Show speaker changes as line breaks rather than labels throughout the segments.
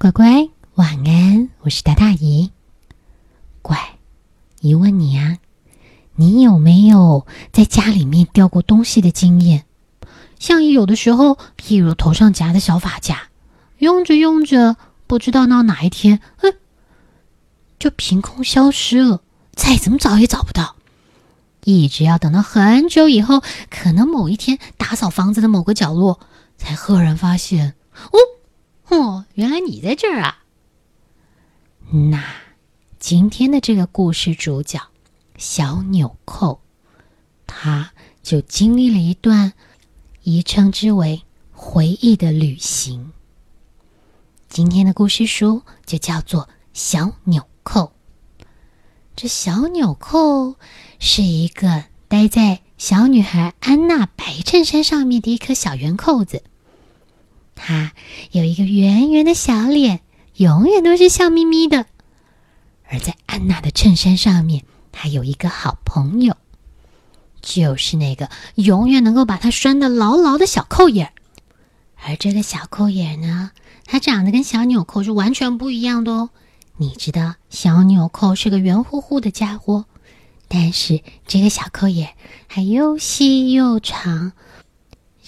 乖乖，晚安！我是大大姨。乖，姨问你啊，你有没有在家里面掉过东西的经验？像有的时候，譬如头上夹的小发夹，用着用着，不知道到哪一天，嗯，就凭空消失了，再怎么找也找不到。一直要等到很久以后，可能某一天打扫房子的某个角落，才赫然发现，哦。哦，原来你在这儿啊！那今天的这个故事主角小纽扣，他就经历了一段宜称之为回忆的旅行。今天的故事书就叫做《小纽扣》。这小纽扣是一个戴在小女孩安娜白衬衫上面的一颗小圆扣子。他有一个圆圆的小脸，永远都是笑眯眯的。而在安娜的衬衫上面，他有一个好朋友，就是那个永远能够把它拴得牢牢的小扣眼。而这个小扣眼呢，它长得跟小纽扣是完全不一样的哦。你知道，小纽扣是个圆乎乎的家伙，但是这个小扣眼还又细又长，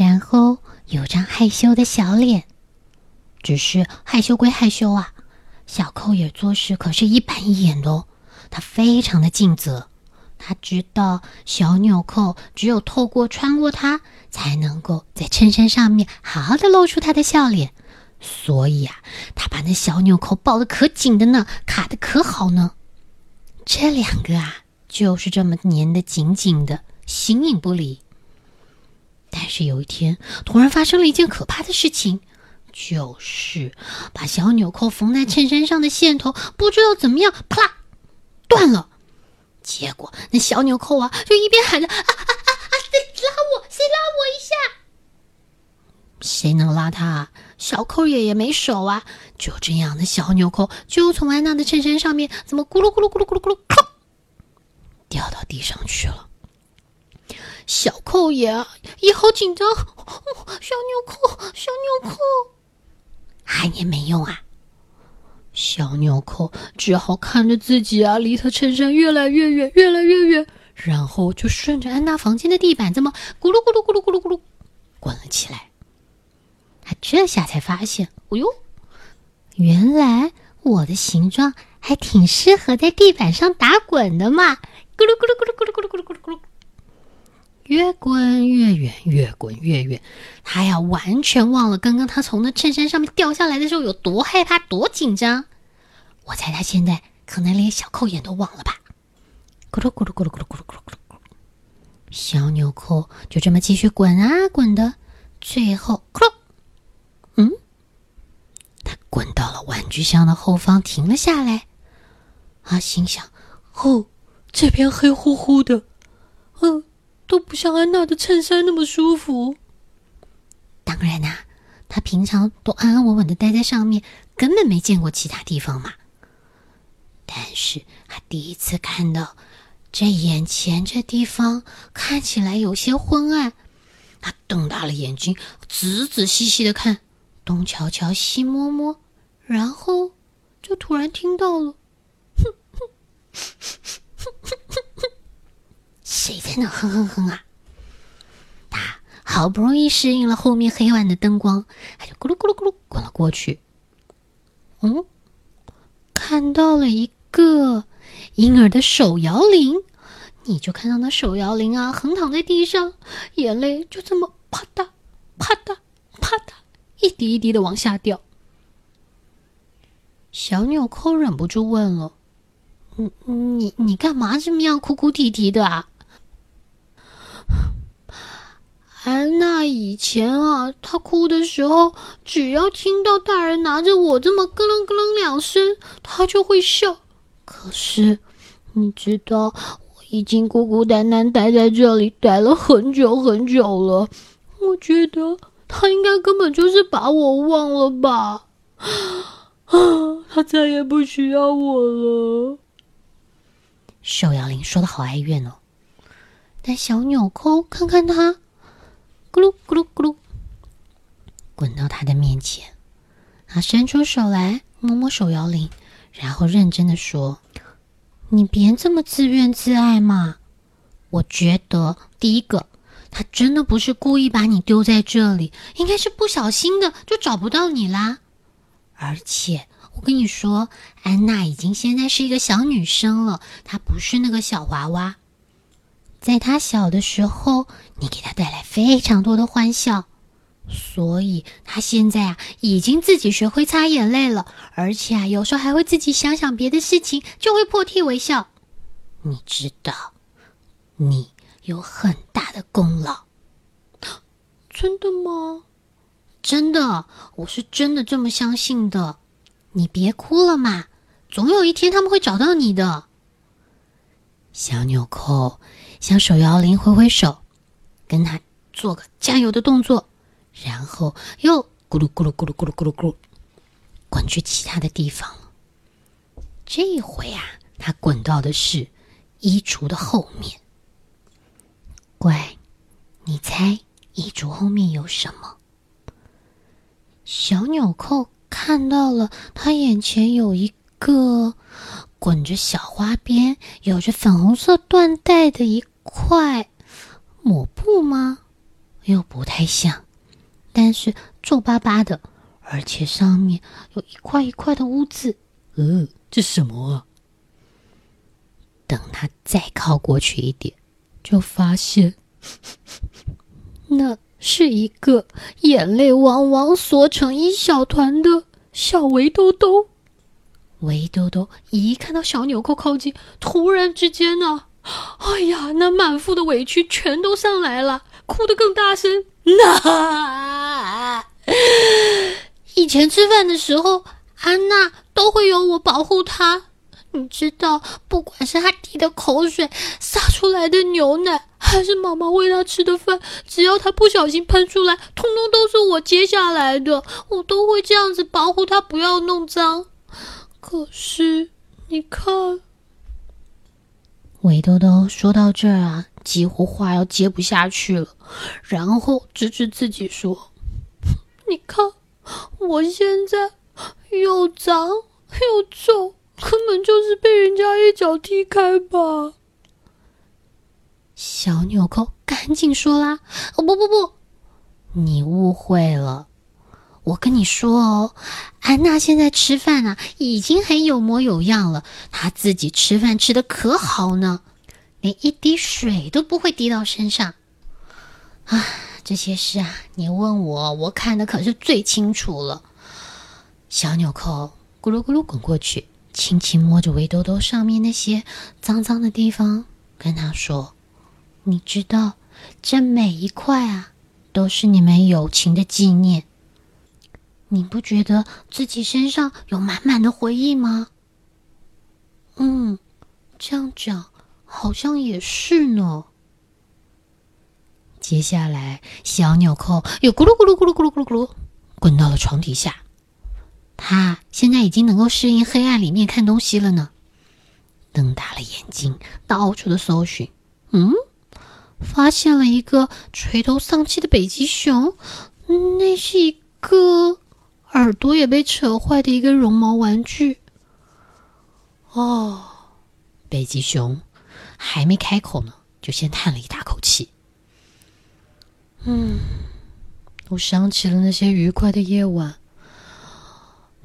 然后。有张害羞的小脸，只是害羞归害羞啊，小扣眼做事可是一板一眼的哦。他非常的尽责，他知道小纽扣只有透过穿过它，才能够在衬衫上面好好的露出他的笑脸。所以啊，他把那小纽扣抱得可紧的呢，卡的可好呢。这两个啊，就是这么粘的紧紧的，形影不离。但是有一天，突然发生了一件可怕的事情，就是把小纽扣缝在衬衫上的线头不知道怎么样，啪断了。结果那小纽扣啊，就一边喊着啊啊啊啊，谁拉我？谁拉我一下？谁能拉他？小扣爷爷没手啊！就这样，那小纽扣就从安娜的衬衫上面，怎么咕噜咕噜咕噜咕噜咕噜，掉到地上去了。小扣爷也好紧张，小纽扣，小纽扣，喊也没用啊！小纽扣只好看着自己啊，离他衬衫越来越远，越来越远，然后就顺着安娜房间的地板这么咕噜咕噜咕噜咕噜咕噜滚了起来。他这下才发现，哦呦，原来我的形状还挺适合在地板上打滚的嘛！咕噜咕噜咕噜咕噜咕噜咕噜咕噜咕噜。越滚越远，越滚越远，他呀完全忘了刚刚他从那衬衫上面掉下来的时候有多害怕、多紧张。我猜他现在可能连小扣眼都忘了吧。咕噜咕噜咕噜咕噜咕噜咕噜咕噜，小纽扣就这么继续滚啊滚的，最后咕噜，嗯，他滚到了玩具箱的后方，停了下来。他心想：哦，这边黑乎乎的，嗯。都不像安娜的衬衫那么舒服。当然啦，她平常都安安稳稳的待在上面，根本没见过其他地方嘛。但是她第一次看到这眼前这地方看起来有些昏暗，她瞪大了眼睛，仔仔细细的看，东瞧瞧西摸摸，然后就突然听到了。哼哼，哼哼哼谁在那哼哼哼啊？他好不容易适应了后面黑暗的灯光，他就咕噜咕噜咕噜滚了过去。嗯，看到了一个婴儿的手摇铃，你就看到那手摇铃啊，横躺在地上，眼泪就这么啪嗒啪嗒啪嗒一滴一滴的往下掉。小纽扣忍不住问了：“你你你干嘛这么样哭哭啼啼的啊？”安娜以前啊，她哭的时候，只要听到大人拿着我这么咯楞咯楞两声，她就会笑。可是，你知道，我已经孤孤单单待在这里，待了很久很久了。我觉得他应该根本就是把我忘了吧。啊，她再也不需要我了。寿摇铃说的好哀怨哦。但小纽扣看看他。咕噜咕噜咕噜，滚到他的面前，他伸出手来摸摸手摇铃，然后认真的说：“你别这么自怨自艾嘛！我觉得第一个，他真的不是故意把你丢在这里，应该是不小心的就找不到你啦。而且我跟你说，安娜已经现在是一个小女生了，她不是那个小娃娃。”在他小的时候，你给他带来非常多的欢笑，所以他现在啊已经自己学会擦眼泪了，而且啊有时候还会自己想想别的事情，就会破涕为笑。你知道，你有很大的功劳。真的吗？真的，我是真的这么相信的。你别哭了嘛，总有一天他们会找到你的。小纽扣。向手摇铃挥挥手，跟他做个加油的动作，然后又咕噜咕噜咕噜咕噜咕噜咕噜滚去其他的地方了。这一回啊，他滚到的是衣橱的后面。乖，你猜衣橱后面有什么？小纽扣看到了，他眼前有一个滚着小花边、有着粉红色缎带的一。块抹布吗？又不太像，但是皱巴巴的，而且上面有一块一块的污渍。呃，这什么啊？等他再靠过去一点，就发现 那是一个眼泪汪汪缩成一小团的小围兜兜。围兜兜一看到小纽扣靠近，突然之间呢。哎呀，那满腹的委屈全都上来了，哭得更大声。那以前吃饭的时候，安娜都会有我保护她。你知道，不管是她滴的口水、洒出来的牛奶，还是妈妈喂她吃的饭，只要她不小心喷出来，通通都是我接下来的。我都会这样子保护她，不要弄脏。可是，你看。韦兜兜说到这儿啊，几乎话要接不下去了，然后指指自己说：“你看，我现在又脏又臭，根本就是被人家一脚踢开吧。”小纽扣赶紧说啦：“哦不不不，你误会了。”我跟你说哦，安娜现在吃饭啊，已经很有模有样了。她自己吃饭吃的可好呢，连一滴水都不会滴到身上。啊，这些事啊，你问我，我看的可是最清楚了。小纽扣咕噜咕噜滚过去，轻轻摸着围兜兜上面那些脏脏的地方，跟他说：“你知道，这每一块啊，都是你们友情的纪念。”你不觉得自己身上有满满的回忆吗？嗯，这样讲好像也是呢。接下来，小纽扣又咕噜咕噜咕噜咕噜咕噜咕噜滚到了床底下。他现在已经能够适应黑暗里面看东西了呢。瞪大了眼睛，到处的搜寻。嗯，发现了一个垂头丧气的北极熊。那是一个。耳朵也被扯坏的一个绒毛玩具。哦，北极熊还没开口呢，就先叹了一大口气。嗯，我想起了那些愉快的夜晚。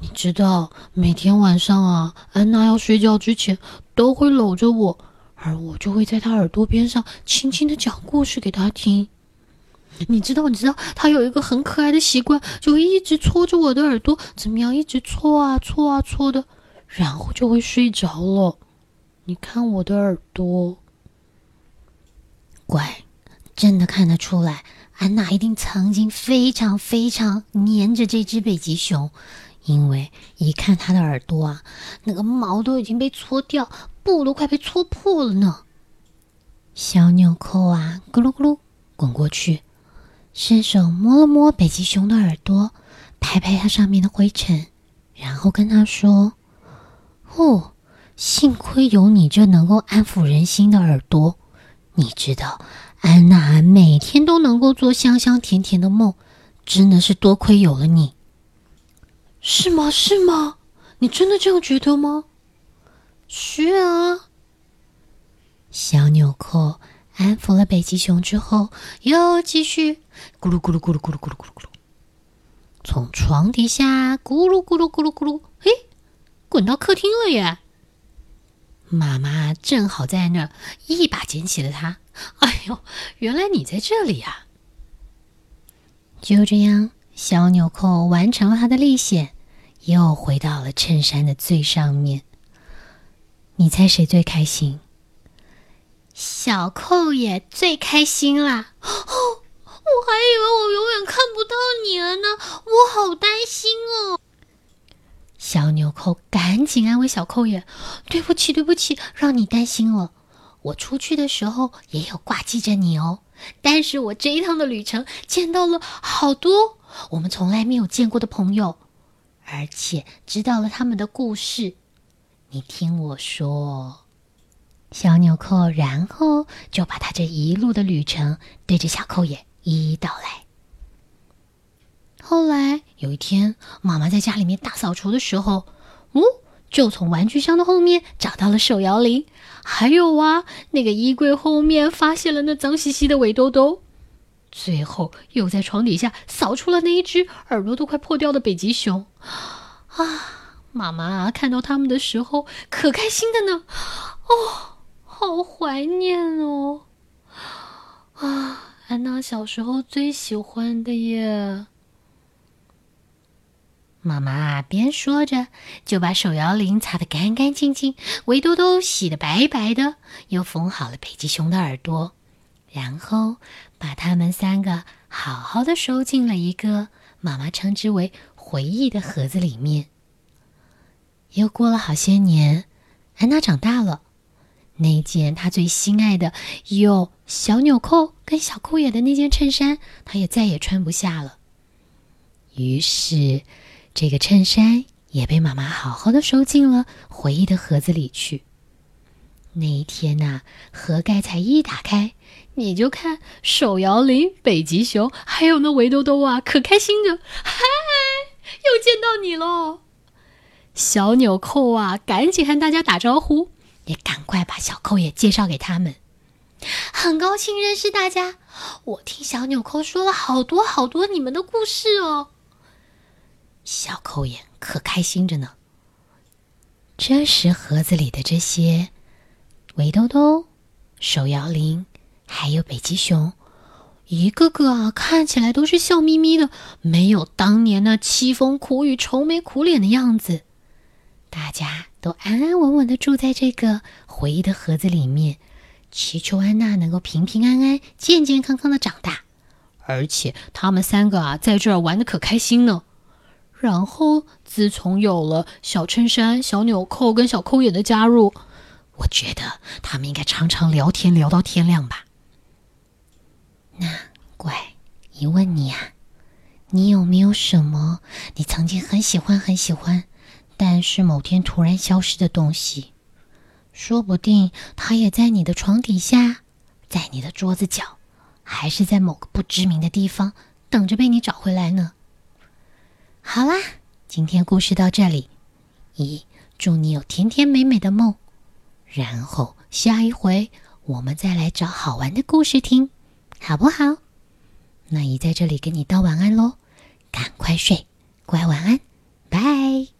你知道，每天晚上啊，安娜要睡觉之前都会搂着我，而我就会在她耳朵边上轻轻的讲故事给她听。你知道，你知道，他有一个很可爱的习惯，就一直搓着我的耳朵，怎么样？一直搓啊搓啊搓的，然后就会睡着了。你看我的耳朵，乖，真的看得出来，安娜一定曾经非常非常黏着这只北极熊，因为一看它的耳朵啊，那个毛都已经被搓掉，布都快被搓破了呢。小纽扣啊，咕噜咕噜滚过去。伸手摸了摸北极熊的耳朵，拍拍它上面的灰尘，然后跟他说：“哦，幸亏有你这能够安抚人心的耳朵。你知道，安娜每天都能够做香香甜甜的梦，真的是多亏有了你。”是吗？是吗？你真的这样觉得吗？是啊。小纽扣安抚了北极熊之后，又继续咕噜咕噜咕噜咕噜咕噜咕噜咕噜，从床底下咕噜咕噜咕噜咕噜，嘿，滚到客厅了耶！妈妈正好在那儿，一把捡起了它。哎呦，原来你在这里呀！就这样，小纽扣完成了他的历险，又回到了衬衫的最上面。你猜谁最开心？小扣也最开心啦！哦，我还以为我永远看不到你了呢，我好担心哦。小纽扣赶紧安慰小扣爷：“对不起，对不起，让你担心了。我出去的时候也有挂记着你哦。但是我这一趟的旅程见到了好多我们从来没有见过的朋友，而且知道了他们的故事。你听我说。”小纽扣，然后就把他这一路的旅程对着小扣爷一一道来。后来有一天，妈妈在家里面大扫除的时候，哦，就从玩具箱的后面找到了手摇铃，还有啊，那个衣柜后面发现了那脏兮兮的尾兜兜，最后又在床底下扫出了那一只耳朵都快破掉的北极熊。啊，妈妈看到他们的时候可开心的呢，哦。好怀念哦！啊，安娜小时候最喜欢的耶。妈妈边说着，就把手摇铃擦得干干净净，围兜兜洗得白白的，又缝好了北极熊的耳朵，然后把他们三个好好的收进了一个妈妈称之为回忆的盒子里面。又过了好些年，安娜长大了。那件他最心爱的有小纽扣跟小扣眼的那件衬衫，他也再也穿不下了。于是，这个衬衫也被妈妈好好的收进了回忆的盒子里去。那一天呐，盒盖才一打开，你就看手摇铃、北极熊，还有那围兜兜啊，可开心的！嗨，又见到你喽！小纽扣啊，赶紧和大家打招呼。也赶快把小扣也介绍给他们，很高兴认识大家。我听小纽扣说了好多好多你们的故事哦。小扣眼可开心着呢。这时盒子里的这些围兜兜、手摇铃，还有北极熊，一个个啊看起来都是笑眯眯的，没有当年那凄风苦雨、愁眉苦脸的样子。大家。都安安稳稳的住在这个回忆的盒子里面，祈求安娜能够平平安安、健健康康的长大。而且他们三个啊，在这儿玩的可开心呢。然后，自从有了小衬衫、小纽扣跟小扣眼的加入，我觉得他们应该常常聊天聊到天亮吧。那乖，一问你啊，你有没有什么你曾经很喜欢很喜欢？但是某天突然消失的东西，说不定它也在你的床底下，在你的桌子角，还是在某个不知名的地方，等着被你找回来呢。好啦，今天故事到这里，咦，祝你有甜甜美美的梦。然后下一回我们再来找好玩的故事听，好不好？那姨在这里跟你道晚安喽，赶快睡，乖，晚安，拜。